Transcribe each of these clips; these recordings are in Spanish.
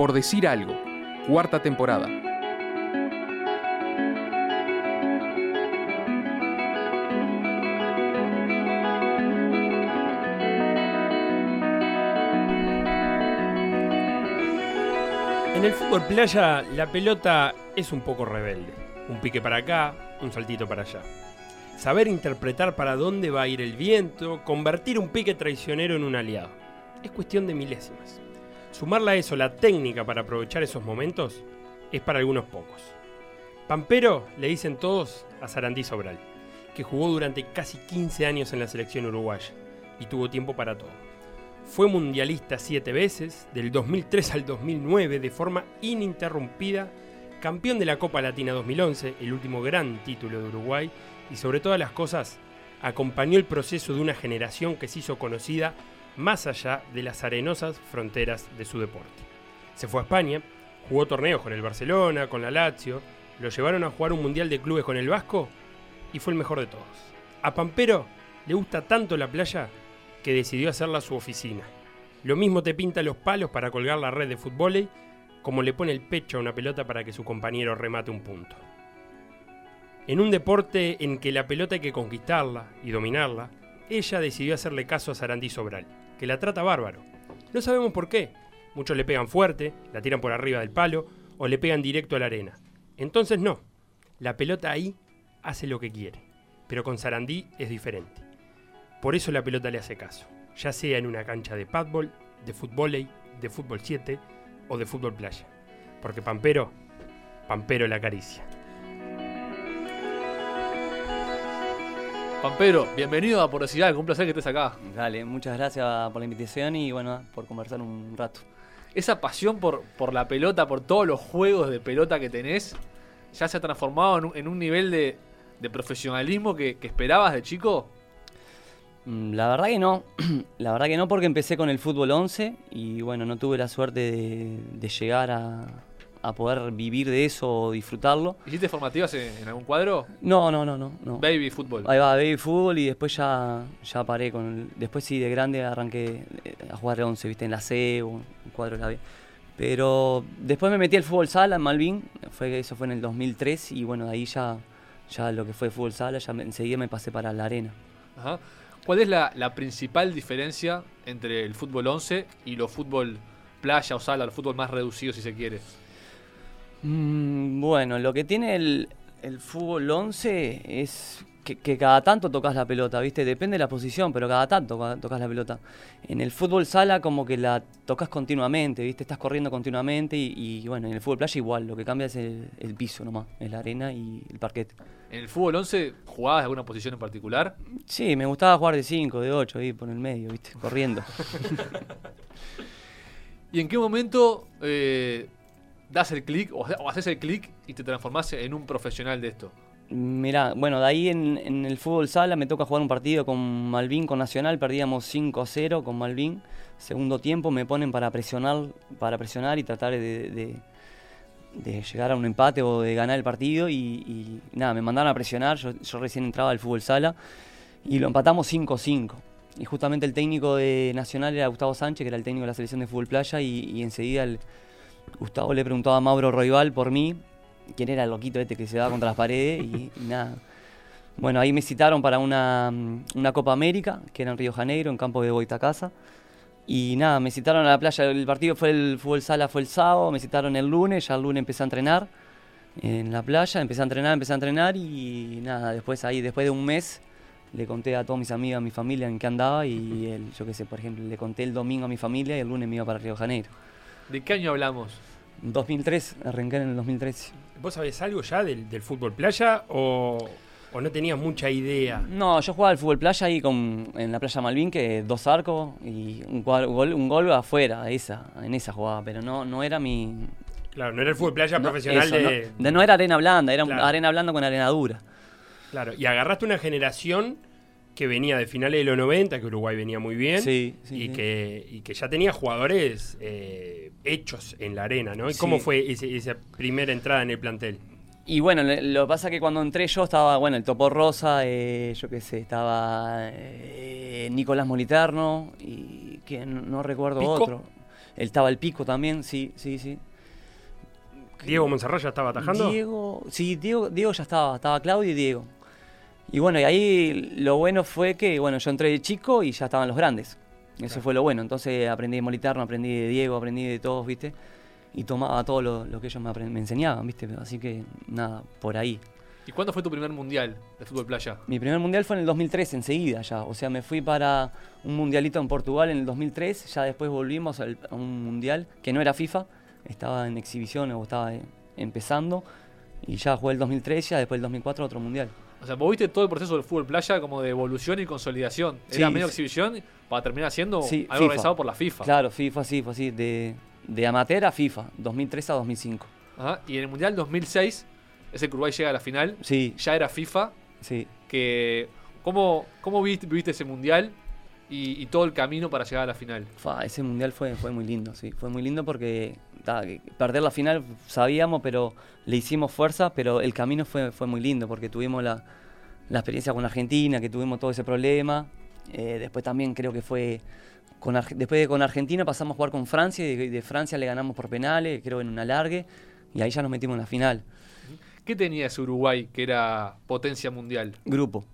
Por decir algo, cuarta temporada. En el fútbol playa, la pelota es un poco rebelde. Un pique para acá, un saltito para allá. Saber interpretar para dónde va a ir el viento, convertir un pique traicionero en un aliado. Es cuestión de milésimas. Sumarle a eso la técnica para aprovechar esos momentos es para algunos pocos. Pampero le dicen todos a Sarandí Sobral, que jugó durante casi 15 años en la selección uruguaya y tuvo tiempo para todo. Fue mundialista siete veces, del 2003 al 2009, de forma ininterrumpida, campeón de la Copa Latina 2011, el último gran título de Uruguay, y sobre todas las cosas, acompañó el proceso de una generación que se hizo conocida más allá de las arenosas fronteras de su deporte. Se fue a España, jugó torneos con el Barcelona, con la Lazio, lo llevaron a jugar un mundial de clubes con el Vasco y fue el mejor de todos. A Pampero le gusta tanto la playa que decidió hacerla su oficina. Lo mismo te pinta los palos para colgar la red de fútbol como le pone el pecho a una pelota para que su compañero remate un punto. En un deporte en que la pelota hay que conquistarla y dominarla, ella decidió hacerle caso a Sarandí Sobral, que la trata bárbaro. No sabemos por qué. Muchos le pegan fuerte, la tiran por arriba del palo o le pegan directo a la arena. Entonces no, la pelota ahí hace lo que quiere, pero con Sarandí es diferente. Por eso la pelota le hace caso, ya sea en una cancha de padbol, de fútbol, de fútbol 7 o de fútbol playa. Porque Pampero, Pampero la acaricia. Pampero, bienvenido a Porosidad, un placer que estés acá. Dale, muchas gracias por la invitación y bueno, por conversar un rato. Esa pasión por, por la pelota, por todos los juegos de pelota que tenés, ya se ha transformado en un, en un nivel de, de profesionalismo que, que esperabas de chico. Mm, La verdad que no, la verdad que no porque empecé con el fútbol 11 y bueno, no tuve la suerte de, de llegar a, a poder vivir de eso o disfrutarlo. ¿Hiciste formativas en, en algún cuadro? No, no, no, no. no. Baby fútbol. Ahí va, baby fútbol y después ya, ya paré con el- Después sí, de grande arranqué eh, a jugar de 11, viste, en la C o un cuadro de la B. Pero después me metí al fútbol sala en Malvin, fue, eso fue en el 2003 y bueno, de ahí ya, ya lo que fue fútbol sala, ya me- enseguida me pasé para la arena. Ajá. ¿Cuál es la, la principal diferencia entre el fútbol 11 y los fútbol playa o sala, el fútbol más reducido si se quiere? Mm, bueno, lo que tiene el, el fútbol 11 es que, que cada tanto tocas la pelota, ¿viste? Depende de la posición, pero cada tanto ca- tocas la pelota. En el fútbol sala como que la tocas continuamente, ¿viste? Estás corriendo continuamente y, y, bueno, en el fútbol playa igual, lo que cambia es el, el piso nomás, es la arena y el parquet. ¿En el fútbol 11 jugabas alguna posición en particular? Sí, me gustaba jugar de 5, de 8, ahí por el medio, ¿viste? Corriendo. ¿Y en qué momento eh, das el clic o, haces el clic y te transformás en un profesional de esto? Mirá, bueno, de ahí en, el fútbol sala me toca jugar un partido con Malvin, con Nacional, perdíamos 5-0 con Malvin. Segundo tiempo me ponen para presionar, para presionar y tratar de, llegar a un empate o de ganar el partido y, nada, me mandaron a presionar, yo, recién entraba al fútbol sala y lo empatamos 5-5. Y justamente el técnico de Nacional era Gustavo Sánchez, que era el técnico de la selección de fútbol playa, y, y enseguida el, Gustavo le preguntaba a Mauro Roibal por mí, quién era el loquito este que se daba contra las paredes y, nada. Bueno, ahí me citaron para una, una Copa América, que era en Río Janeiro, en campo de Boitacasa. Y nada, me citaron a la playa, el partido fue el fútbol sala, fue el sábado, me citaron el lunes, ya el lunes empecé a entrenar en la playa, empecé a entrenar, empecé a entrenar y nada, después ahí, después de un mes, le conté a todos mis amigos, a mi familia en qué andaba y yo qué sé, por ejemplo, le conté el domingo a mi familia y el lunes me iba para Río Janeiro. ¿De qué año hablamos? 2003, arranqué en el 2013. ¿Vos sabés algo ya del, del fútbol playa o, o no tenías mucha idea? No, yo jugaba al fútbol playa ahí con, en la playa Malvin, que dos arcos y un, cuadro- gol, un gol afuera, esa, en esa jugaba, pero no, no era mi... Claro, no era el fútbol playa no, profesional eso, de, no, de- no era arena blanda, era Claro. arena blanda con arena dura. Claro, y agarraste una generación que venía de finales de los 90, que Uruguay venía muy bien, Sí, sí, y, sí. Que, y que ya tenía jugadores eh, hechos en la arena, ¿no? ¿Y Sí. cómo fue ese- esa primera entrada en el plantel? Y bueno, lo que pasa es que cuando entré yo estaba, bueno, el Topo Rosa, eh, yo qué sé, estaba eh, Nicolás Moliterno y que no, no recuerdo ¿Pico? otro. Él estaba el pico también, sí, sí, sí. Diego Monserrat ya estaba atajando. Diego, sí, Diego, Diego ya estaba, estaba Claudio y Diego. Y bueno, y ahí lo bueno fue que, bueno, yo entré de chico y ya estaban los grandes. Eso Claro. fue lo bueno. Entonces aprendí de Moliterno, aprendí de Diego, aprendí de todos, ¿viste? Y tomaba todo lo, lo que ellos me, enseñaban, ¿viste? Así que nada, por ahí. ¿Y cuándo fue tu primer mundial de fútbol playa? Mi primer mundial fue en el 2003, enseguida ya. O sea, me fui para un mundialito en Portugal en el 2003. Ya después volvimos al- a un mundial que no era FIFA, estaba en exhibición o estaba eh, empezando. Y ya jugué el 2003, ya después el 2004 otro mundial. O sea, vos viste todo el proceso del fútbol playa como de evolución y consolidación. Era Sí, medio sí. exhibición para terminar siendo Sí, algo FIFA. organizado por la FIFA. Claro, FIFA, sí, fue así. De, de amateur a FIFA, 2003 a 2005. Ajá, Y en el mundial 2006, ese que Uruguay llega a la final, Sí, ya era FIFA. sí. Que, ¿Cómo, cómo viste, viste ese mundial y, y todo el camino para llegar a la final? Ese mundial fue, fue muy lindo, sí. Fue muy lindo porque perder la final sabíamos, pero le hicimos fuerza, pero el camino fue, fue muy lindo porque tuvimos la, la experiencia con Argentina, que tuvimos todo ese problema. Eh, después también creo que fue. Con, después de con Argentina pasamos a jugar con Francia y de, de Francia le ganamos por penales, creo en un alargue, y ahí ya nos metimos en la final. ¿Qué tenía ese Uruguay que era potencia mundial? Grupo.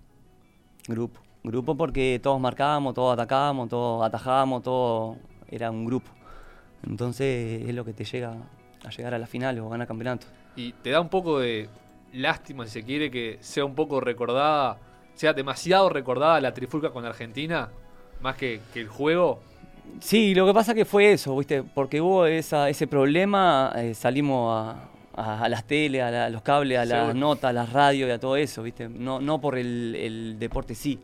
Grupo. Grupo porque todos marcábamos, todos atacábamos, todos atajábamos, todo era un grupo. Entonces es lo que te llega a llegar a la final o ganar campeonato. Y te da un poco de lástima, si se quiere, que sea un poco recordada, sea demasiado recordada la trifulca con Argentina, más que, que el juego. Sí, lo que pasa que fue eso, ¿viste? Porque hubo esa, ese problema, eh, salimos a, a- a las teles, a, la- a los cables, a las notas, a las radios y a todo eso, ¿viste? No, no por el, el deporte sí.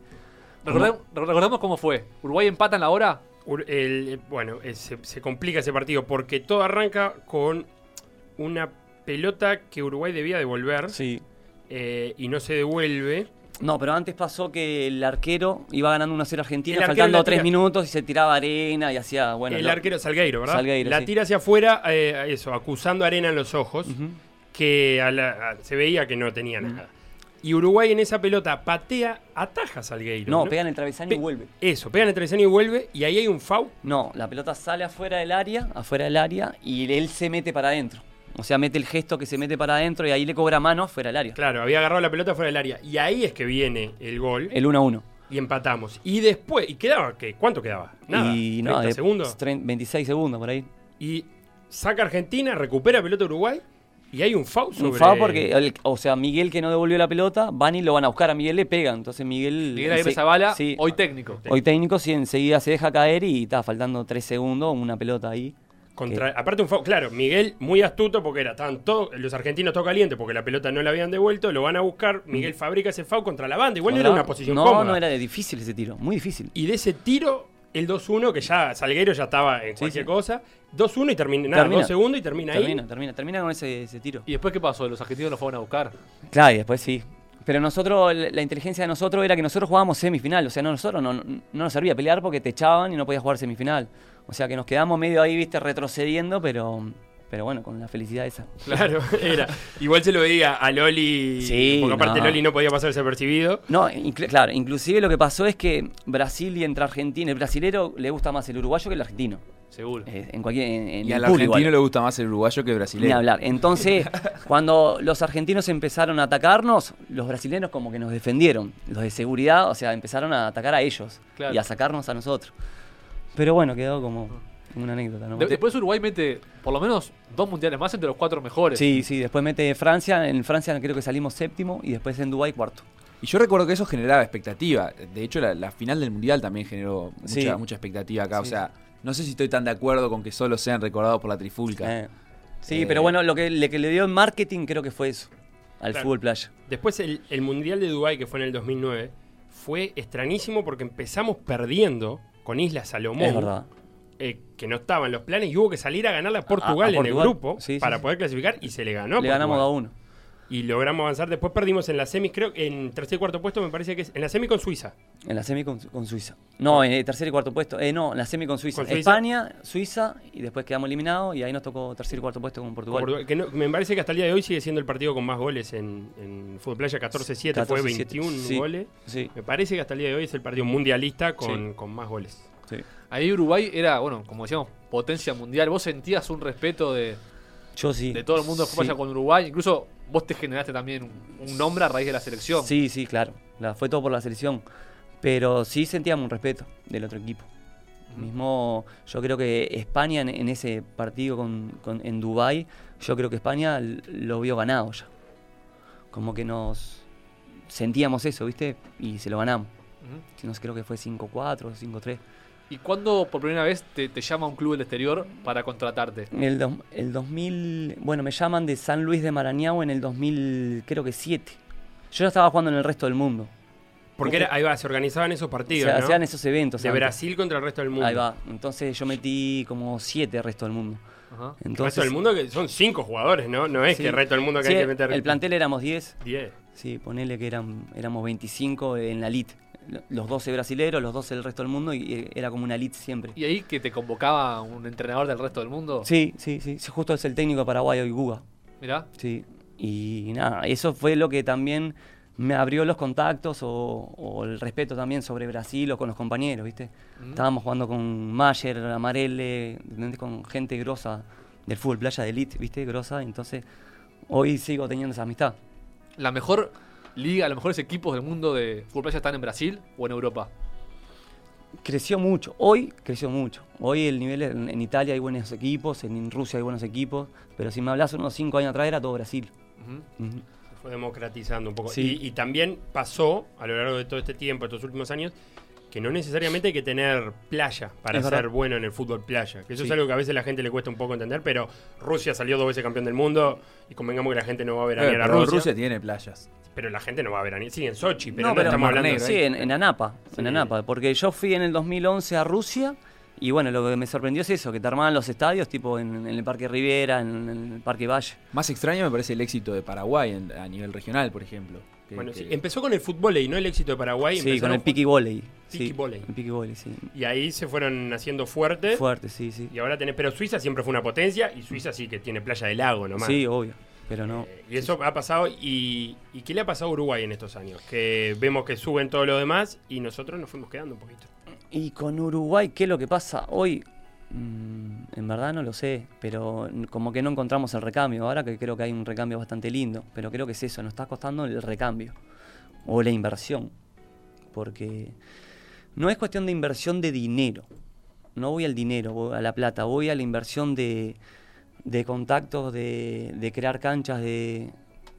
Recordemos, recordemos cómo fue. Uruguay empata en la hora. El- eh, bueno, eh, se, se complica ese partido porque todo arranca con una pelota que Uruguay debía devolver Sí. eh, y no se devuelve. No, pero antes pasó que el arquero iba ganando 1-0 Argentina, faltando la 3 tira- minutos y se tiraba arena y hacía, bueno... el lo- arquero Salgueiro, ¿verdad? Salgueiro, la sí. tira hacia afuera, eh, eso, acusando arena en los ojos, que a la- a- se veía que no tenía nada. Y Uruguay en esa pelota patea, ataja a Salgueiro. No, pega en el travesaño Pe- y vuelve. Eso, pega en el travesaño y vuelve, y ahí hay un foul. No, la pelota sale afuera del área, afuera del área, y él se mete para adentro. O sea, mete el gesto que se mete para adentro y ahí le cobra mano fuera del área. Claro, había agarrado la pelota fuera del área. Y ahí es que viene el gol. El 1 a 1. y empatamos. Y después, ¿y quedaba qué? ¿Cuánto quedaba? Nada. Y 30 no, de- segundos. 30 26 segundos por ahí. Y saca Argentina, recupera pelota Uruguay y hay un foul sobre... Un FAO porque, el- o sea, Miguel que no devolvió la pelota, van y lo van a buscar a Miguel, le pegan. Entonces Miguel. Miguel Aguirre sí, hoy técnico. hoy técnico, sí, enseguida se deja caer y está faltando 3 segundos, una pelota ahí. Contra, aparte un foul, claro, Miguel muy astuto porque era todos los argentinos todo calientes porque la pelota no la habían devuelto, lo van a buscar, Miguel fabrica ese foul contra la banda, igual no era una posición No, cómoda. no era difícil ese tiro, muy difícil. Y de ese tiro, el 2-1, que ya Salguero ya estaba en Sí, cualquier sí. cosa, 2-1 y termina, nada, Termina. dos segundos y termina, Termina, ahí. termina, termina con ese, ese tiro. ¿Y después qué pasó? ¿Los argentinos lo fueron a buscar? Claro, y después sí. Pero nosotros, la la inteligencia de nosotros era que nosotros jugábamos semifinal. O sea, no, nosotros no, no nos servía pelear porque te echaban y no podías jugar semifinal. O sea, que nos quedamos medio ahí, viste, retrocediendo, pero, pero bueno, con la felicidad esa. Claro, era. Igual se lo veía a Loli, Sí, porque aparte no. Loli no podía pasar desapercibido. No, claro, inclusive lo que pasó es que Brasil y entre Argentina, el brasilero le gusta más el uruguayo que el argentino. Seguro. Eh, en cualquier, en, en Y el al argentino igual. le gusta más el uruguayo que el Ni brasileño. hablar. Entonces, cuando los argentinos empezaron a atacarnos, los brasileños como que nos defendieron. Los de seguridad, o sea, empezaron a atacar a ellos Claro. y a sacarnos a nosotros. Pero bueno, quedó como una anécdota. ¿no? De- después Uruguay mete por lo menos dos mundiales más entre los cuatro mejores. Sí, sí, después mete Francia. En Francia creo que salimos séptimo y después en Dubái cuarto. Y yo recuerdo que eso generaba expectativa. De hecho, la, la final del Mundial también generó mucha, Sí. mucha expectativa acá. O sea, no sé si estoy tan de acuerdo con que solo sean recordados por la trifulca. Eh, Sí, Eh, pero bueno, lo que, le, que le dio en marketing creo que fue eso, al Claro. fútbol playa. Después el, el Mundial de Dubái, que fue en el 2009, fue extrañísimo porque empezamos perdiendo con Isla Salomón. Es verdad. Eh, que no estaban los planes y hubo que salir a ganarle a Portugal, a en Portugal. el grupo Sí, sí, para sí. poder clasificar y se le ganó. a Le Portugal. ganamos a uno. Y logramos avanzar. Después perdimos en la semis, creo que en tercer y cuarto puesto, me parece que es en la semi con Suiza. En la semi con, con Suiza. No, en el tercer y cuarto puesto. Eh, no, en la semi con Suiza. Con Suiza. España, Suiza, y después quedamos eliminados y ahí nos tocó tercer y cuarto puesto con Portugal. Portugal, que no- me parece que hasta el día de hoy sigue siendo el partido con más goles en, en Fútbol Playa, 14-7, fue 14-7, 21 sí. goles. Me parece que hasta el día de hoy es el partido mundialista con, con más goles. sí. Ahí Uruguay era, bueno, como decíamos, potencia mundial. ¿Vos sentías un respeto de, Yo sí. de todo el mundo Sí. con Uruguay? Incluso vos te generaste también un, nombre a raíz de la selección. Sí, sí, claro. La- fue todo por la selección. Pero sí sentíamos un respeto del otro equipo. Mismo, yo creo que España en, en ese partido con, con- en Dubai, yo creo que España lo vio ganado ya. Como que nos sentíamos eso, ¿viste? Y se lo ganamos. Ujú. Si no sé, creo que fue 5-4 o 5-3. ¿Y cuándo por primera vez te, te llama un club del exterior para contratarte? El, dos- el 2000, bueno, me llaman de San Luis de Marañao en el 2000, creo que 7. Yo ya estaba jugando en el resto del mundo. Porque era, ahí va, se organizaban esos partidos, Se ¿no? hacían esos eventos. De antes. Brasil contra el resto del mundo. Ahí va. Entonces yo metí como 7 el resto del mundo. Ajá. El Entonces, resto del mundo que son cinco jugadores, ¿no? No es Sí. que el resto del mundo que Sí, hay que meter El plantel éramos 10. 10. Sí, ponele que eran, éramos 25 en la elite. Los 12 brasileros, los 12 del resto del mundo y eh, era como una elite siempre. ¿Y ahí que te convocaba un entrenador del resto del mundo? Sí, sí, sí. Justo es el técnico de Paraguay hoy, Guga. Mirá. Sí. Y nada, eso fue lo que también me abrió los contactos o, o el respeto también sobre Brasil o con los compañeros, ¿viste? Ujú. Estábamos jugando con Mayer, Amarelle, con gente grosa del fútbol playa de elite, ¿viste? Grosa. Entonces, hoy sigo teniendo esa amistad. ¿La mejor liga, los mejores equipos del mundo de fútbol playa están en Brasil o en Europa? Creció mucho, hoy creció mucho. Hoy el nivel en, en Italia hay buenos equipos, en Rusia hay buenos equipos, pero si me hablas unos 5 años atrás era todo Brasil. Se fue democratizando un poco. Sí. Y, y también pasó, a lo largo de todo este tiempo, estos últimos años, que no necesariamente hay que tener playa para Es ser verdad. bueno en el fútbol playa. Que eso es algo que a veces a la gente le cuesta un poco entender, pero Rusia salió dos veces campeón del mundo y convengamos que la gente no va a ver a, Eh, a pero Rusia, Rusia tiene playas. Pero la gente no va a ver a Sí, en Sochi, pero no, pero- estamos hablando Negro, Sí, en, en Anapa, Sí. en Anapa, porque yo fui en el 2011 a Rusia y bueno, lo que me sorprendió es eso, que te armaban los estadios tipo en, en el Parque Riviera, en, en el Parque Valle. Más extraño me parece el éxito de Paraguay en- a nivel regional, por ejemplo. Que- Bueno, que- sí, empezó con el fútbol y no el éxito de Paraguay. Sí, con el piqui volley. Piqui Sí, volley. el piqui volley, sí. Y ahí se fueron haciendo fuertes. Fuerte, sí, sí. Y ahora tenés, pero Suiza siempre fue una potencia y Suiza sí que tiene playa de lago nomás. Sí, obvio, pero no. Eh, y eso ha pasado. Y, ¿Y qué le ha pasado a Uruguay en estos años? Que vemos que suben todo lo demás y nosotros nos fuimos quedando un poquito. Y con Uruguay, ¿qué es lo que pasa hoy? Mm, en verdad no lo sé, pero como que no encontramos el recambio. Ahora que creo que hay un recambio bastante lindo, pero creo que es eso, nos está costando el recambio o la inversión. Porque no es cuestión de inversión de dinero. No voy al dinero, voy a la plata, voy a la inversión de, de contactos, de, de crear canchas, de...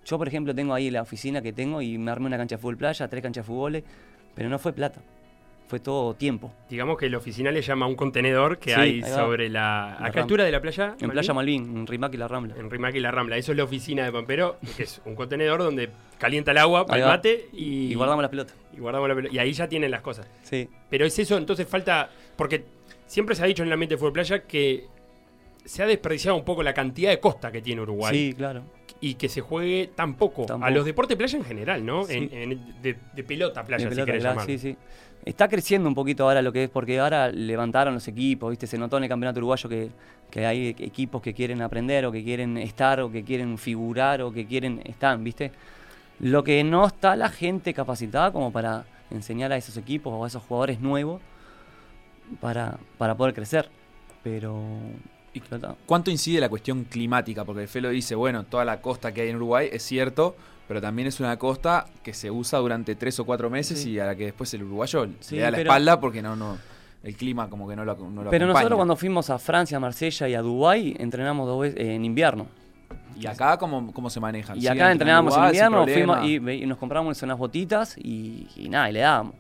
Yo, por ejemplo, tengo ahí la oficina que tengo y me armé una cancha de fútbol playa, tres canchas de fútbol, pero no fue plata, fue todo tiempo. Digamos que el oficial le llama a un contenedor que Sí, hay sobre la. ¿A La qué altura de la playa? En Playa Malvin, en Rimac y la Rambla. En Rimac y la Rambla. Eso es la oficina de Pampero, que es un contenedor donde calienta el agua para Ahí el va. mate y, Y guardamos las pelotas. y guardamos la pelota. Y ahí ya tienen las cosas. Sí. Pero es eso, entonces falta. Porque siempre se ha dicho en el ambiente de fútbol playa que se ha desperdiciado un poco la cantidad de costa que tiene Uruguay Sí, claro. y que se juegue tan poco. Tan A los deportes playa en general, ¿no? Sí. En- en- de, de pelota playa, De si pelota, querés claro, sí, sí. Está creciendo un poquito ahora lo que es, porque ahora levantaron los equipos, ¿viste? Se notó en el campeonato uruguayo que, que hay equipos que quieren aprender, o que quieren estar, o que quieren figurar, o que quieren estar, ¿viste? Lo que no está la gente capacitada como para enseñar a esos equipos o a esos jugadores nuevos para, para poder crecer. Pero. ¿Cuánto incide la cuestión climática? Porque el Felo dice, bueno, toda la costa que hay en Uruguay es cierto, pero también es una costa que se usa durante tres o cuatro meses Sí. y a la que después el uruguayo Sí, le da la pero- espalda porque no, no, el clima como que no lo, no lo Pero acompaña. nosotros cuando fuimos a Francia, a Marsella y a Dubái, entrenamos dos veces en invierno. ¿Y acá cómo, cómo se manejan? Y ¿Siguen acá entrenábamos en invierno, fuimos y, nos compramos unas botitas y, y nada, y le dábamos.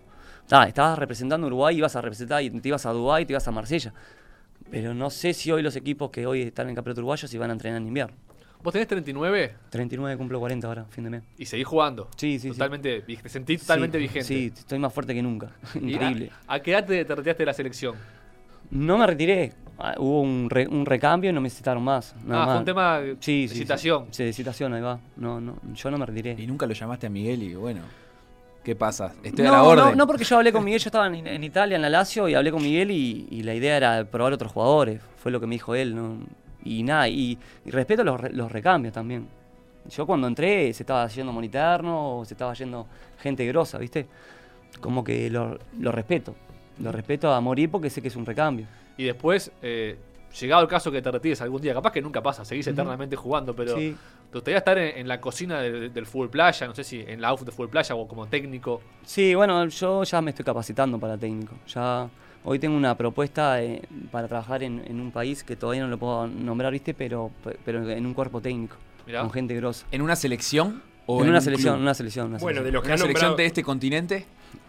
Ta, estabas representando Uruguay, ibas a representar y te ibas a Dubái, te ibas a Marsella. Pero no sé si hoy los equipos que hoy están en campeonato uruguayo si van a entrenar en invierno. Vos tenés 39 39 cumplo 40 ahora, fin de mes. y seguís jugando. Sí, sí, sí. Totalmente, vi- te sentís totalmente Sí, vigente. Sí, estoy más fuerte que nunca. ¿Y Increíble. ¿A, a qué edad te, te retiraste de la selección? No me retiré. Ah, Hubo un, re- un recambio y no me citaron más. nada ah, más. fue un tema de Sí, sí, citación. Sí, de citación, ahí va. No, no, yo no me retiré. Y nunca lo llamaste a Miguel y bueno, ¿qué pasa? Estoy no, a la orden. No, no, porque yo hablé con Miguel, yo estaba en, en Italia, en la Lazio, y hablé con Miguel y, y la idea era probar otros jugadores. Fue lo que me dijo él. ¿no? Y nada, y, y respeto los, re- los recambios también. Yo cuando entré se estaba yendo Moniterno, o se estaba yendo gente grosa, ¿viste? Como que lo, lo respeto. Lo respeto a morir porque sé que es un recambio. Y después, eh, llegado el caso que te retires algún día, capaz que nunca pasa, seguís eternamente jugando, pero Sí. ¿te gustaría estar en, en la cocina del, del fútbol playa? No sé si en la UF de fútbol playa o como técnico. Sí, bueno, yo ya me estoy capacitando para técnico. Ya hoy tengo una propuesta eh, para trabajar en, en un país que todavía no lo puedo nombrar, ¿viste? Pero, pero en un cuerpo técnico, Mirá. con gente grosa. ¿En una selección? ¿O en una un selección, club? una selección, una Bueno, de selección. los que ¿Una has selección nombrado. de este continente?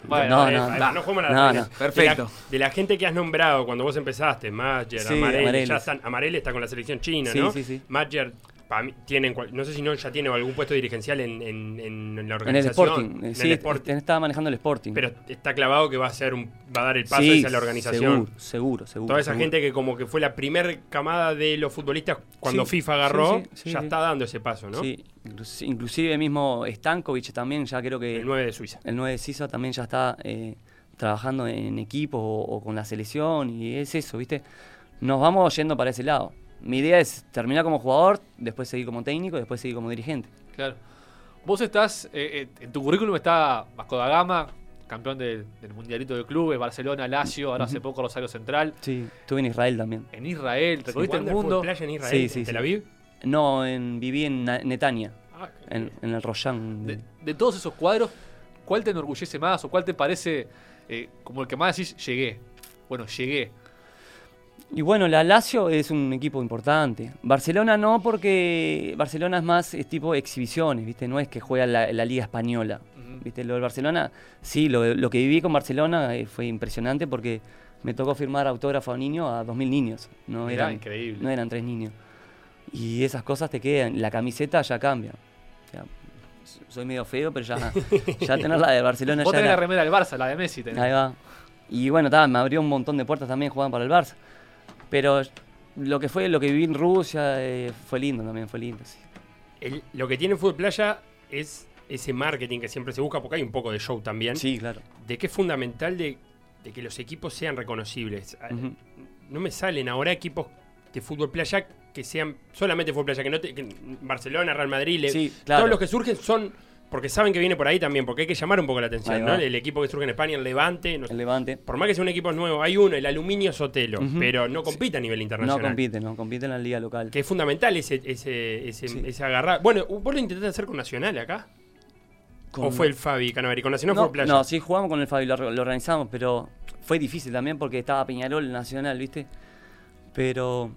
Bueno, No, no, no. no juguemos a. Perfecto. De la, de la gente que has nombrado cuando vos empezaste, Mayer, Sí, Amarel, Amarel. ya están, Amarel está con la selección china, Sí, ¿no? sí, sí. Mayer, pa' mí, tienen, no sé si no ya tiene algún puesto dirigencial en, en- en la En el organización. Sporting, en sí, el Sporting. estaba manejando el Sporting. Pero está clavado que va a ser un, va a dar el paso sí, hacia la organización. Seguro, seguro, seguro. Toda esa seguro. gente que como que fue la primer camada de los futbolistas cuando Sí, FIFA agarró, ya está dando ese paso, ¿no? Sí, inclusive mismo Stankovic también, ya creo que El 9 de Suiza. el 9 de Sisa también ya está eh, trabajando en equipo o, o con la selección y es eso, ¿viste? Nos vamos yendo para ese lado. Mi idea es terminar como jugador, después seguir como técnico, después seguir como dirigente. Claro. Vos estás, eh, eh, en tu currículum está Vasco da Gama, campeón del, del Mundialito de Clubes, Barcelona, Lazio, ahora hace poco Rosario Central, Sí, estuve en Israel también. en Israel, recorriste el Wander fue mundo. playa en Israel, Sí, sí, en Tel sí. No, en, viví en Na- Netanya, Ah, en, en el Royan. De, de todos esos cuadros, ¿cuál te enorgullece más o cuál te parece eh, como el que más decís llegué? Bueno, llegué. Y bueno, la Lazio es un equipo importante. Barcelona no, porque Barcelona es más es tipo exhibiciones, ¿viste? No es que juega la, la Liga Española. Ujú. ¿Viste? Lo del Barcelona, sí, lo, lo que viví con Barcelona eh, fue impresionante porque me tocó firmar autógrafo a niños a 2.000 niños. No Mirá, eran, increíble. no eran tres niños. Y esas cosas te quedan. La camiseta ya cambia. O sea, soy medio feo, pero ya, ya tener la de Barcelona Vos ya tenés era- la remera del Barça, la de Messi. tenés. Ahí va. Y bueno, ta, me abrió un montón de puertas también jugando para el Barça. Pero lo que fue, lo que viví en Rusia eh, fue lindo también, fue lindo. sí. el- lo que tiene el fútbol playa es ese marketing que siempre se busca, porque hay un poco de show también, Sí, claro. de que es fundamental de, de que los equipos sean reconocibles. Ah. No me salen ahora equipos de fútbol playa que sean solamente fútbol playa, que no te- que Barcelona, Real Madrid, le- Sí, claro. todos los que surgen son porque saben que viene por ahí también, porque hay que llamar un poco la atención, ¿no? El equipo que surge en España, el Levante, no El Levante. por más que sea un equipo nuevo, hay uno, el Aluminio Sotelo, pero no compite a nivel No internacional. compite, no compite en la liga local. Que es fundamental ese, ese, ese, Sí. ese agarrar. Bueno, ¿vos lo intentaste hacer con Nacional acá? ¿O Con- fue el Fabi Canaveri? Con Nacional no, fue Playa. no, sí jugamos con el Fabi, lo, lo organizamos, pero fue difícil también porque estaba Peñarol Nacional, ¿viste? Pero...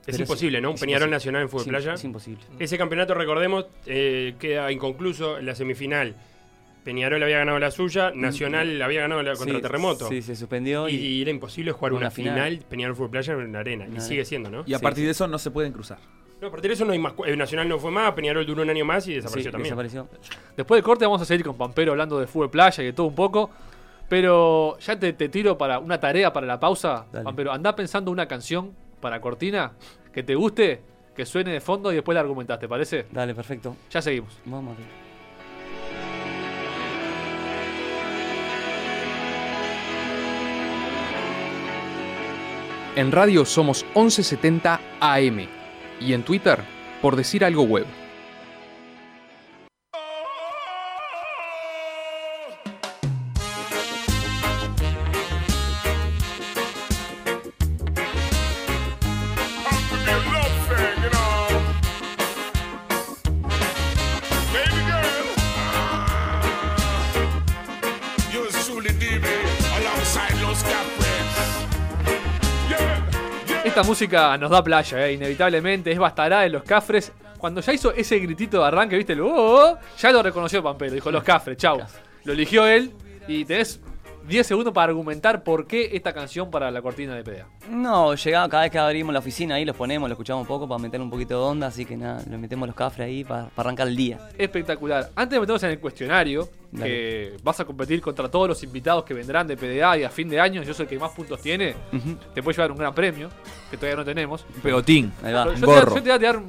es pero imposible, sí, ¿no? Un Peñarol imposible. Nacional en Fútbol Sí, Playa. Es imposible. Ese campeonato, recordemos, eh, queda inconcluso en la semifinal. Peñarol había ganado la suya, Nacional había ganado la contra Mm. Sí, Terremoto. Sí, se suspendió y, era imposible jugar una, una final, final. Peñarol Fútbol Playa en la arena. Y sigue siendo, ¿no? Y a Sí, partir sí. de eso no se pueden cruzar. No, a partir de eso no hay más. cu- eh, Nacional no fue más, Peñarol duró un año más y sí, desapareció también. desapareció. Después del corte vamos a seguir con Pampero hablando de fútbol playa y de todo un poco. Pero ya te, te tiro para una tarea para la pausa. Dale. Pampero, anda pensando una canción para Cortina que te guste, que suene de fondo y después la argumentás, ¿te parece? Dale, perfecto. Ya seguimos. Vamos a ver. En radio somos 1170 AM y en Twitter por decir algo web. Música nos da playa, eh, inevitablemente. Es Bastará de los Cafres. Cuando ya hizo ese gritito de arranque, ¿viste? El, "Oh, oh", ya lo reconoció Pampero. Dijo los Cafres, chau. Lo eligió él y tenés 10 segundos para argumentar por qué esta canción para la cortina de PDA. No, llegaba cada vez que abrimos la oficina ahí, los ponemos, lo escuchamos un poco para meter un poquito de onda, así que nada, le metemos los cafres ahí para, para arrancar el día. Espectacular. Antes de meternos en el cuestionario, que vas a competir contra todos los invitados que vendrán de PDA y a fin de año, yo soy el que más puntos tiene, te puedes llevar un gran premio, que todavía no tenemos. Un pegotín. Ahí va. Yo, te, gorro. yo te voy a tirar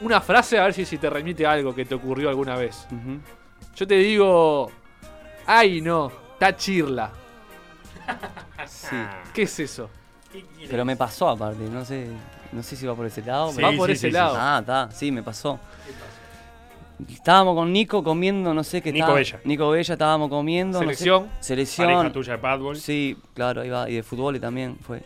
una frase a ver si, si te remite algo que te ocurrió alguna vez. Yo te digo, ay no, está chirla. Sí. ¿Qué es eso? ¿Qué? Pero me pasó aparte, no sé, no sé si va por ese lado. Sí, Va por sí, ese sí, lado. Ah, está, sí, me pasó. Estábamos con Nico comiendo, no sé qué Nico estaba- Bella. Nico Bella estábamos comiendo. no sé- Selección. selección. Pareja tuya de padbol. Sí, claro, ahí va. Y de fútbol y también fue.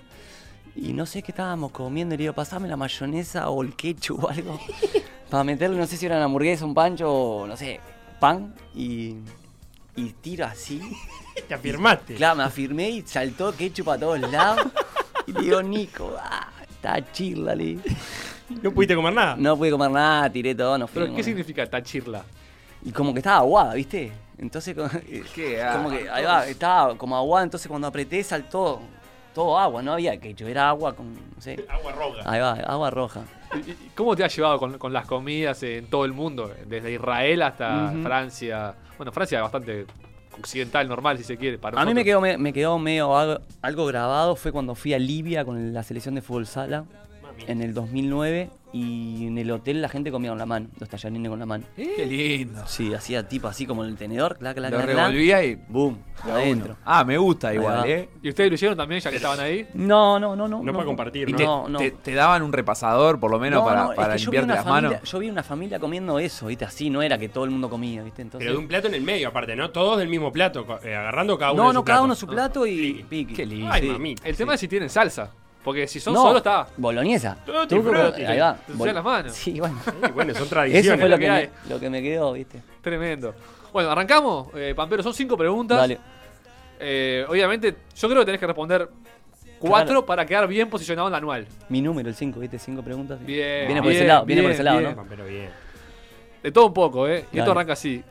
Y no sé qué estábamos comiendo. Y le digo, pasame la mayonesa o el ketchup o algo. para meterle, no sé si era una hamburguesa, un pancho o no sé, pan. Y, y tiro así. Te afirmaste. Claro, me afirmé y saltó ketchup a todos lados. y le digo, Nico, ah, está chirla, le digo. No pudiste comer nada. No pude comer nada, tiré todo, no ¿Pero fuimos. qué significa tachirla? Y como que estaba aguada, ¿viste? Entonces, como, ¿Qué? como Ah, que, ahí va, estaba como aguada, entonces cuando apreté saltó todo agua, no había ketchup, era agua con, no sé. Agua roja. Ahí va, agua roja. ¿Y- y ¿Cómo te has llevado con, con las comidas en todo el mundo? Desde Israel hasta. Francia. Bueno, Francia es bastante occidental, normal, si se quiere. Para A mí me nosotros. quedó, me, me quedó medio algo, algo grabado, fue cuando fui a Libia con la selección de fútbol sala en el 2009 y en el hotel la gente comía con la mano, los tallarines con la mano. Qué lindo. Sí, hacía tipo así como el tenedor, clac, clac, Lo clac, clac, revolvía y. boom, adentro. uno. Ah, me gusta igual. ¿eh? ¿Y ustedes lo hicieron también, ya que estaban ahí? No, no, no, no. No para compartir, ¿no? te, No, no. te- te daban un repasador, por lo menos, No, para, es para que limpiarte una las familia- manos. Yo vi una familia comiendo eso, ¿viste? Así, no era que todo el mundo comía, ¿viste? Entonces, Pero de un plato en el medio, aparte, ¿no? Todos del mismo plato, eh, agarrando cada uno no, no, su cada plato. uno su plato y piqui. Qué lindo. Ay, Sí. mamita. El tema es si tienen salsa. Porque si son No, solo está. Boloñesa. Frutti. ahí va. Te ensucian las manos. Sí, bueno. Sí, bueno, son Eso tradiciones. fue lo lo que, que me, hay. lo que me quedó, ¿viste? Tremendo. Bueno, arrancamos. Eh, Pampero, son cinco preguntas. Dale. Eh, obviamente, yo creo que tenés que responder cuatro Claro. para quedar bien posicionado en la anual. Mi número, el 5, ¿viste? Cinco preguntas. Bien, Viene por ese bien, lado, viene por bien, ese lado, bien. ¿no? Pero bien. De todo un poco, ¿eh? Y esto arranca así.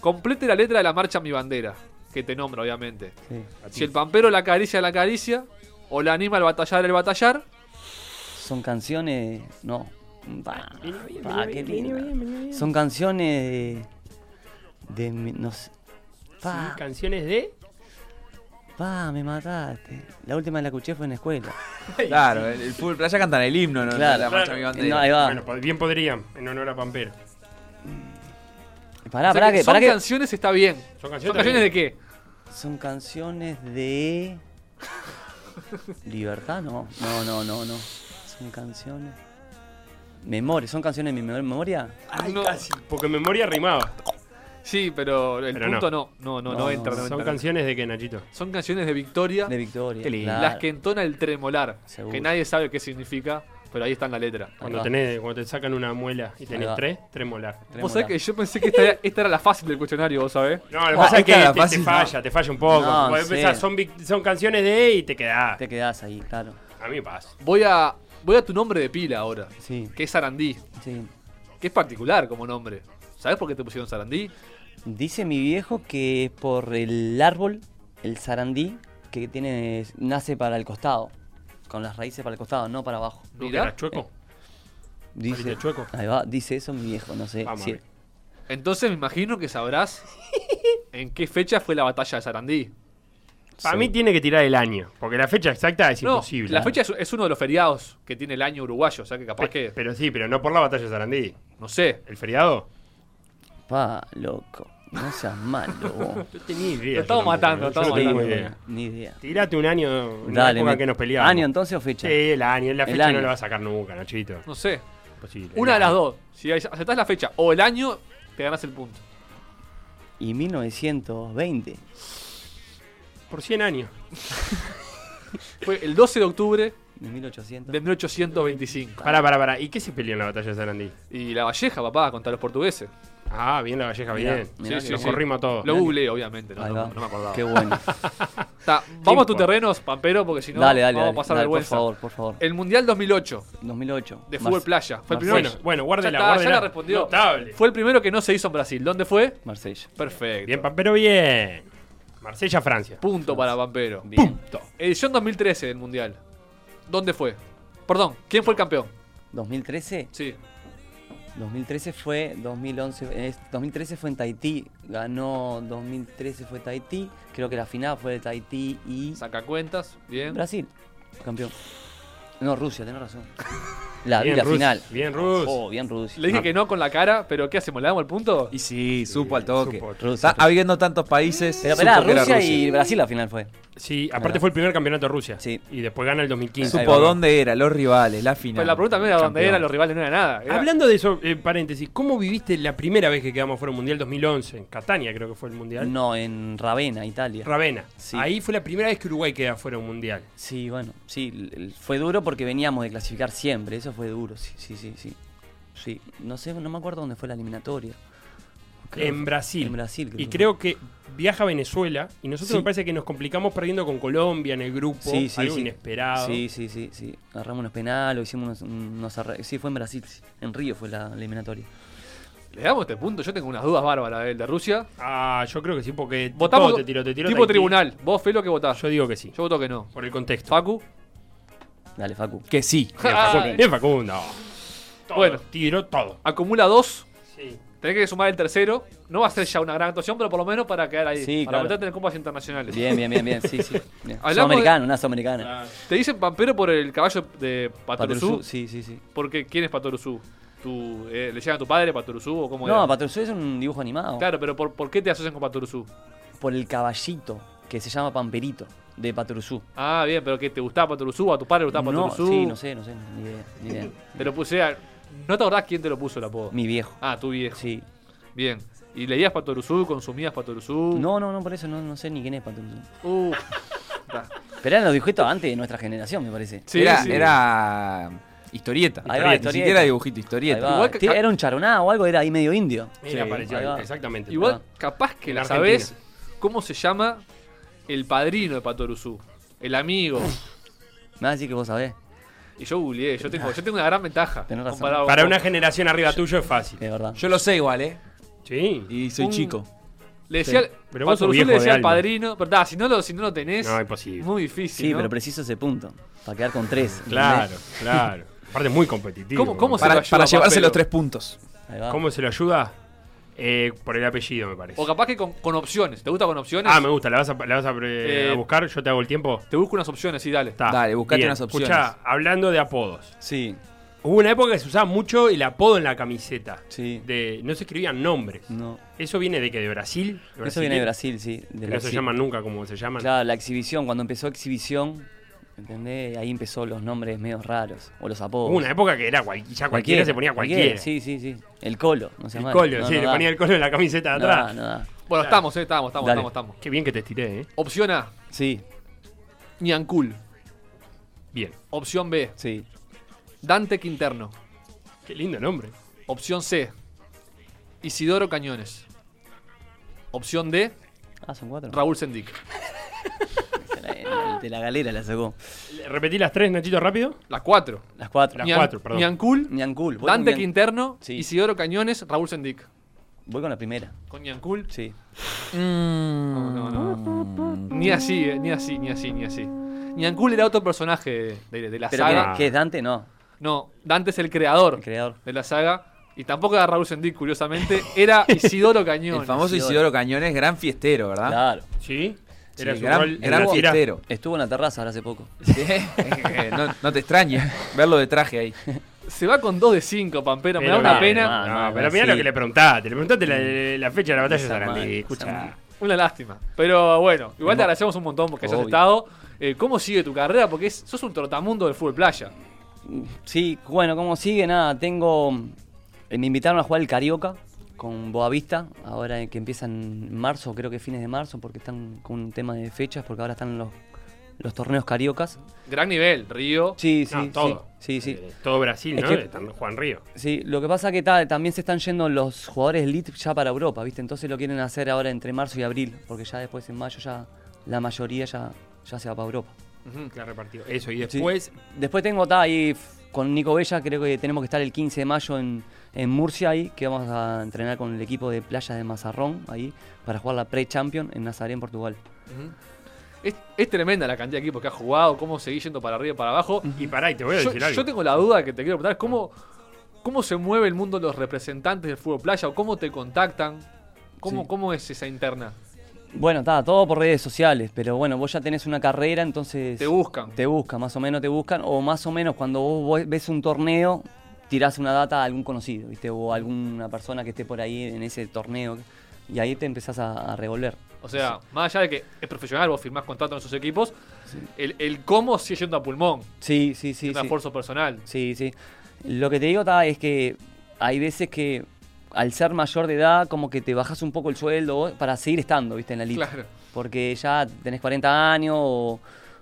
Complete la letra de la marcha Mi Bandera, que te nombra, obviamente. Sí. Si el pampero la acaricia, la acaricia, o la anima al batallar, el batallar, Son canciones. No. Pa, viene qué bien. Son canciones de. de no sé. Pa, Sí, canciones de. pa, me mataste. La última que la escuché fue en la escuela. Claro, el, el fútbol playa cantan el himno, ¿no? Claro. La marcha mi bandera. No, ahí va. Bueno, pues bien podrían, en honor a Pampero. Pará, O sea pará, que que, son pará que. canciones, está bien. Son ¿Son canciones, canciones de qué? Son canciones de. Libertad, no. No, no, no, no. Son canciones. Memoria, ¿son canciones de mi mem- memoria? Ay, No. casi. Porque memoria rimaba. Sí, pero el Pero punto no. No, no, no, No, entra. no Son entra. canciones de qué, Nachito. Son canciones de Victoria, De Victoria. Qué lindo. claro. las que entona el tremolar, Seguro. que nadie sabe qué significa, pero ahí está en la letra. Cuando, tenés, cuando te sacan una muela y tenés tres, tres molar. Vos sabés que yo pensé que esta era, esta era la fácil del cuestionario, vos sabés. No, lo que Ah, pasa es que te, te fácil. falla, te falla un poco. No, Podés sí. pensar, son, son canciones de y te quedás. Te quedás ahí, claro. A mí me pasa. Voy a, voy a tu nombre de pila ahora, Sí, que es Sarandí, sí. que es particular como nombre. ¿Sabés por qué te pusieron Sarandí? Dice mi viejo que es por el árbol, el sarandí, que tiene nace para el costado. Con las raíces para el costado, no para abajo. ¿No era chueco? Dice, ¿Parece chueco? ahí va, dice eso mi viejo, no sé. Vamos si-. Entonces me imagino que sabrás en qué fecha fue la batalla de Sarandí. Para mí tiene que tirar el año, porque la fecha exacta es No, imposible. la fecha es, es uno de los feriados que tiene el año uruguayo, o sea que capaz Pe- que, Pero sí, pero no por la batalla de Sarandí. no sé, ¿El feriado? Pa, loco. No seas malo, vos. No tenía idea. Lo yo estamos tampoco, matando, yo estamos matando. idea. Ni idea. Tirate un año, en la época me- que nos peleamos. ¿Año entonces o fecha? Sí, el año. La El fecha año. no la va a sacar nunca, Nachito. no sé. Imposible. Una de las dos. Si aceptás la fecha o el año, te ganás el punto. Y 1920. Por 100 años. Fue el 12 de octubre De 1800. de 1825. Pará, pará, pará. ¿Y qué se peleó en la batalla de Sarandí? Y la Valleja, papá, contra los portugueses. Ah, bien la Valleja, Mirá, bien. mirá Sí, sí, bueno. corrimos a todos. Lo googleé, obviamente, no, me acordaba. Qué bueno. Ta, vamos a tus importa. terrenos, Pampero, porque si no dale, dale, vamos dale. a pasar dale, por vergüenza. favor, por favor. El Mundial 2008 2008. de fútbol Marse- playa. Fue el primero. Bueno, bueno, guárdela, Ya está, ya la respondió. Notable. Fue el primero que no se hizo en Brasil. ¿Dónde fue? Marsella. Perfecto. Bien, Pampero, bien. Marsella, Francia. Punto para Pampero. Bien. Punto. Edición 2013 del Mundial. ¿Dónde fue? Perdón, ¿quién fue el campeón? 2013. Sí. 2013 fue 2011. es- 2013 fue en Tahití. Ganó 2013 fue Tahití. Creo que la final fue de Tahití y Saca cuentas. Bien. Brasil. Campeón. No, Rusia, tenés razón. La vi Bien, la Rus, final. bien, Rus. Oh, bien Rusia. Le dije que no con la cara, pero ¿qué hacemos? ¿Le damos el punto? Y sí, supo al toque. supo. Rusia. Está habiendo tantos países. Pero supo esperá, que era Rusia y Brasil la final fue. Sí, aparte Verdad. fue el primer campeonato de Rusia. Sí. Y después gana el 2015. Supo dónde era, los rivales, la final. Pero la pregunta no era dónde Campeón. eran los rivales, no era nada. Era- Hablando de eso, eh, paréntesis, ¿cómo viviste la primera vez que quedamos fuera del Mundial 2011? En Catania creo que fue el Mundial. No, en Ravenna, Italia. Ravenna. Sí. Ahí fue la primera vez que Uruguay queda fuera de un Mundial. Sí, bueno, sí, fue duro porque veníamos de clasificar siempre, eso fue duro, sí, sí, sí, sí. Sí, no sé, no me acuerdo dónde fue la eliminatoria. Creo que en Brasil. En Brasil, creo Y que creo que viaja a Venezuela y nosotros Sí. me parece que nos complicamos perdiendo con Colombia en el grupo. Sí, sí, algo sí. inesperado. Sí, sí, sí, sí. Agarramos unos penales, hicimos unos, unos arre- Sí, fue en Brasil, sí. en Río fue la eliminatoria. ¿Le damos este punto? Yo tengo unas dudas bárbaras del de Rusia. Ah, yo creo que sí, porque Votamos todo te tiro, te tiro tipo Tahití. tribunal. Vos, Felo, ¿qué votás? Yo digo que sí, Yo voto que no. por el contexto. Facu. Dale, Facu. Que sí. Bien, Facundo. Bien, Facundo. Todo, Bueno. tiró todo. Acumula dos. Sí. Tenés que sumar el tercero. No va a ser ya una gran actuación, pero por lo menos para quedar ahí. Sí, para claro. meterte en copas internacionales. Bien, bien, bien, bien, sí, sí. Bien. Sudamericano, una sudamericana. Te dicen Pampero por el caballo de Patoruzú. Patoruzú, sí, sí, sí. Porque ¿quién es Patoruzú? ¿Tu, eh, ¿Le llaman a tu padre Patoruzú o cómo No? Patoruzú es un dibujo animado. Claro, pero por, ¿por qué te asocian con Patoruzú? Por el caballito, que se llama Pamperito, de Patoruzú. Ah, bien, pero que te gustaba Patoruzú, a tu padre le gustaba No, sí, no sé, no sé, ni idea, ni idea. Te lo puse. a- ¿No te acordás quién te lo puso el apodo? Mi viejo. Ah, tu viejo. Sí. Bien. ¿Y leías Patoruzú? ¿Consumías Patoruzú? No, no, no, por eso no, no sé ni quién es Patoruzú. Ta. Pero eran los dibujitos antes de nuestra generación, me parece. Sí, era, sí. era historieta. Ahí va, Ni historieta. siquiera dibujito, historieta. Igual que- era un charoná o algo, era ahí medio indio. Era Sí, parecido, exactamente. Igual, capaz que la sabés cómo se llama el padrino de Patoruzú. El amigo. Me vas a decir que vos sabés. Y yo googleé, yo tengo, yo tengo una gran ventaja. Tenés razón. comparado Para con una generación arriba tuyo es fácil. Es verdad. Yo lo sé igual, ¿eh? Sí. Y soy Un- chico. Le decía, Sí. Pero vos sos Patoruzú viejo le decía de al alma. padrino. Pero si no lo, si no lo tenés, No, imposible. muy difícil. Sí, ¿no? pero preciso ese punto. Para quedar con tres. Claro, ¿entendés? claro. Aparte muy competitivo. ¿Cómo- cómo se Para, lo ayuda, para llevarse los tres puntos. Ahí va. ¿Cómo se lo ayuda? Eh, por el apellido, me parece. O capaz que con, con opciones. ¿Te gusta con opciones? Ah, me gusta. ¿La vas a, la vas a, eh, Eh, a buscar? Yo te hago el tiempo. Te busco unas opciones, sí, dale. Está. Dale, buscate Bien. unas opciones. Escuchá, hablando de apodos. Sí, Hubo una época que se usaba mucho el apodo en la camiseta. sí. De, no se escribían nombres. No. ¿Eso viene de qué? ¿De Brasil? Eso viene de Brasil, sí. De Que no se llaman nunca como se llaman. Claro, la exhibición, cuando empezó exhibición, ¿entendés? Ahí empezó los nombres medio raros. O los apodos. Una época que era cual- ya cualquiera, se ponía cualquiera. Sí, sí, sí. El colo, no se El colo, no, sí, no le da. ponía el colo en la camiseta de No atrás. da, no da. Bueno, estamos, eh, estamos, estamos, Dale. estamos, estamos. Qué bien que te estiré, ¿eh? Opción A, Sí, Niancul. Bien. Opción B, sí. Dante Quinterno. Qué lindo nombre. Opción C, Isidoro Cañones. Opción D, Ah, son cuatro. Raúl Sendic. De la, galera la sacó. Repetí las tres, Nachito, rápido. Las cuatro. Las cuatro. Las Nian- cuatro, perdón. Niancul, Niancul. Voy Dante con Quinterno, Sí. Isidoro Cañones, Raúl Sendic. Voy con la primera. Con Niancul. Sí. No, no, no. Ni así, eh, ni así, ni así, ni así. Niancul era otro personaje de, de la ¿Pero saga. qué, qué es Dante? No. No, Dante es el creador El creador. de la saga. Y tampoco era Raúl Sendic, curiosamente. Era Isidoro Cañón. El famoso Isidoro. Isidoro Cañones, gran fiestero, ¿verdad? Claro. ¿Sí? Sí, Era su gran, rol en gran la tira. fiestero. Estuvo en la terraza ahora hace poco. Sí, no, no te extraña verlo de traje ahí. Se va con 2 de 5, Pampero. Me Pero da una pena. no, No, no, pero mira sí. lo que le preguntaste. Le preguntaste la, la fecha de la batalla de Sarandí. Escucha. Una lástima. Pero bueno, igual te agradecemos un montón porque hayas Obvio. estado. Eh, ¿Cómo sigue tu carrera? Porque es- sos un trotamundo del fútbol playa. Sí, bueno, como sigue, nada, tengo... eh, me invitaron a jugar el Carioca con Boavista, ahora que empieza en marzo, creo que fines de marzo, porque están con un tema de fechas, porque ahora están los, los torneos cariocas. Gran nivel, Río. Sí, sí, No, todo. sí, sí, sí. Eh, todo Brasil, Es ¿no? que- Están Juan Río. Sí, lo que pasa que ta- también se están yendo los jugadores elite ya para Europa, ¿viste? Entonces lo quieren hacer ahora entre marzo y abril, porque ya después en mayo ya la mayoría ya, ya se va para Europa. Que ha repartido. Eso, y Sí. después. Después tengo ta, ahí con Nico Bella, creo que tenemos que estar el 15 de mayo en, en Murcia ahí, que vamos a entrenar con el equipo de Playa de Mazarrón ahí, para jugar la Pre-Champion en Nazaré, en Portugal. Es, es tremenda la cantidad de equipos que has jugado, cómo seguís yendo para arriba y para abajo. Y pará, y te voy a Yo, decir algo. yo tengo la duda que te quiero preguntar, ¿cómo, ¿cómo se mueve el mundo de los representantes del fútbol playa o cómo te contactan? ¿Cómo, Sí. cómo es esa interna? Bueno, está, todo por redes sociales, pero bueno, vos ya tenés una carrera, entonces... Te buscan. Te buscan, más o menos te buscan, o más o menos cuando vos vo- ves un torneo, tirás una data a algún conocido, ¿viste? O a alguna persona que esté por ahí en ese torneo, y ahí te empezás a, a revolver. O sea, más allá de que es profesional, vos firmás contrato en esos equipos, el, el cómo sigue yendo a pulmón. Sí, sí, sí. un sí. esfuerzo personal. Sí, sí. Lo que te digo ta, es que hay veces que al ser mayor de edad, como que te bajas un poco el sueldo para seguir estando, ¿viste? En la liga. Claro. Porque ya tenés 40 años o,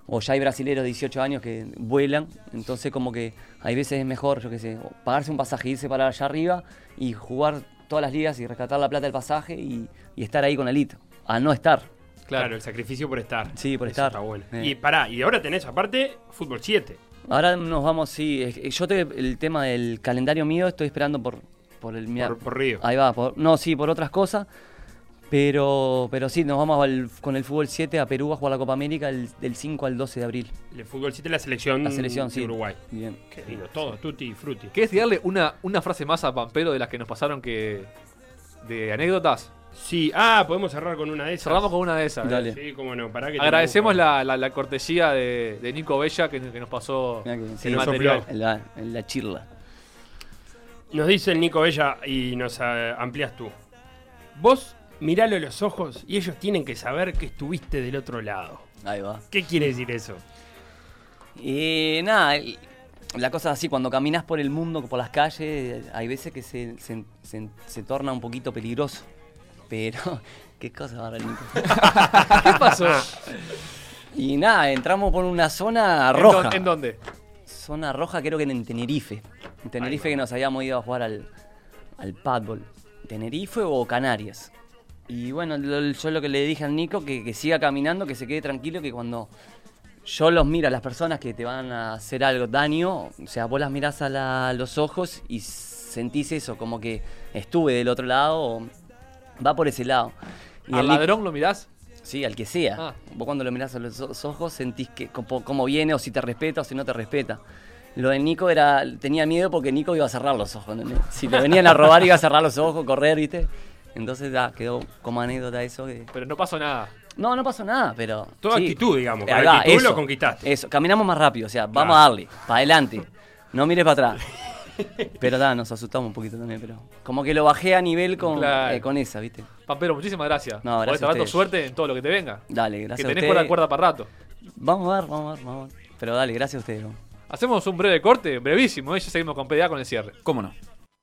o ya hay brasileros de 18 años que vuelan. Entonces, como que hay veces es mejor, yo qué sé, pagarse un pasaje, irse para allá arriba y jugar todas las ligas y rescatar la plata del pasaje y, y estar ahí con la elite. A no estar. Claro, el sacrificio por estar. Sí, por Eso estar. Está bueno. Eh. Y pará, y ahora tenés aparte fútbol 7. Ahora nos vamos, sí. es que Yo te, el tema del calendario mío estoy esperando por, por el Por, por Río. Ahí va, por- no, sí, por otras cosas. Pero, pero sí, nos vamos al- con el fútbol 7 a Perú a jugar la Copa América el- del 5 al 12 de abril. El fútbol 7 la selección, La selección, de sí. Uruguay. Bien. Qué lindo, todo, tutti y frutti. ¿Querés tirarle una, una frase más a Pampero de las que nos pasaron que. de anécdotas? Sí, ah, podemos cerrar con una de esas. Cerramos con una de esas. Dale. Sí, cómo no, pará que te Agradecemos la, la- la cortesía de, de Nico Bella que, que nos pasó que- el nos material. la, en la chirla. Nos dice el Nico Bella y nos ah, amplías tú. Vos miralo a los ojos y ellos tienen que saber que estuviste del otro lado. Ahí va. ¿Qué quiere decir eso? Y nada, el- la cosa es así, cuando caminas por el mundo, por las calles, hay veces que se, se- se- se torna un poquito peligroso. Pero, qué cosa ahora, Nico. ¿Qué pasó? Y nada, entramos por una zona ¿En roja. ¿En dónde? Zona roja creo que en Tenerife. En Tenerife que nos habíamos ido a jugar al, al padball. Tenerife o Canarias. Y bueno, lo- yo lo que le dije al Nico, que, que siga caminando, que se quede tranquilo, que cuando yo los miro a las personas que te van a hacer algo, daño, o sea, vos las mirás a, la- a los ojos y sentís eso, como que estuve del otro lado, o va por ese lado. Y ¿Al el Nico- ladrón lo mirás? Sí, al que sea. Ah. Vos cuando lo mirás a los ojos sentís que cómo viene o si te respeta o si no te respeta. Lo de Nico era, tenía miedo porque Nico iba a cerrar los ojos. Si le venían a robar iba a cerrar los ojos, correr, ¿viste? Entonces ya quedó como anécdota eso. Que... Pero no pasó nada. No, no pasó nada, pero... Toda sí. actitud, digamos. Con va, actitud eso, lo conquistaste. Eso, caminamos más rápido, o sea, vamos a darle, para adelante. No mires para atrás. Pero nada, nos asustamos un poquito también, pero como que lo bajé a nivel con, Claro. eh, con esa, ¿viste? Pampero, muchísimas gracias. No, Por gracias este ustedes. suerte en todo lo que te venga. Dale, Que gracias a tenés con la cuerda para rato. Vamos a ver, vamos a ver, vamos a ver. Pero dale, gracias a ustedes. Hacemos un breve corte, brevísimo, ¿eh? ya seguimos con PDA con el cierre. ¿Cómo no?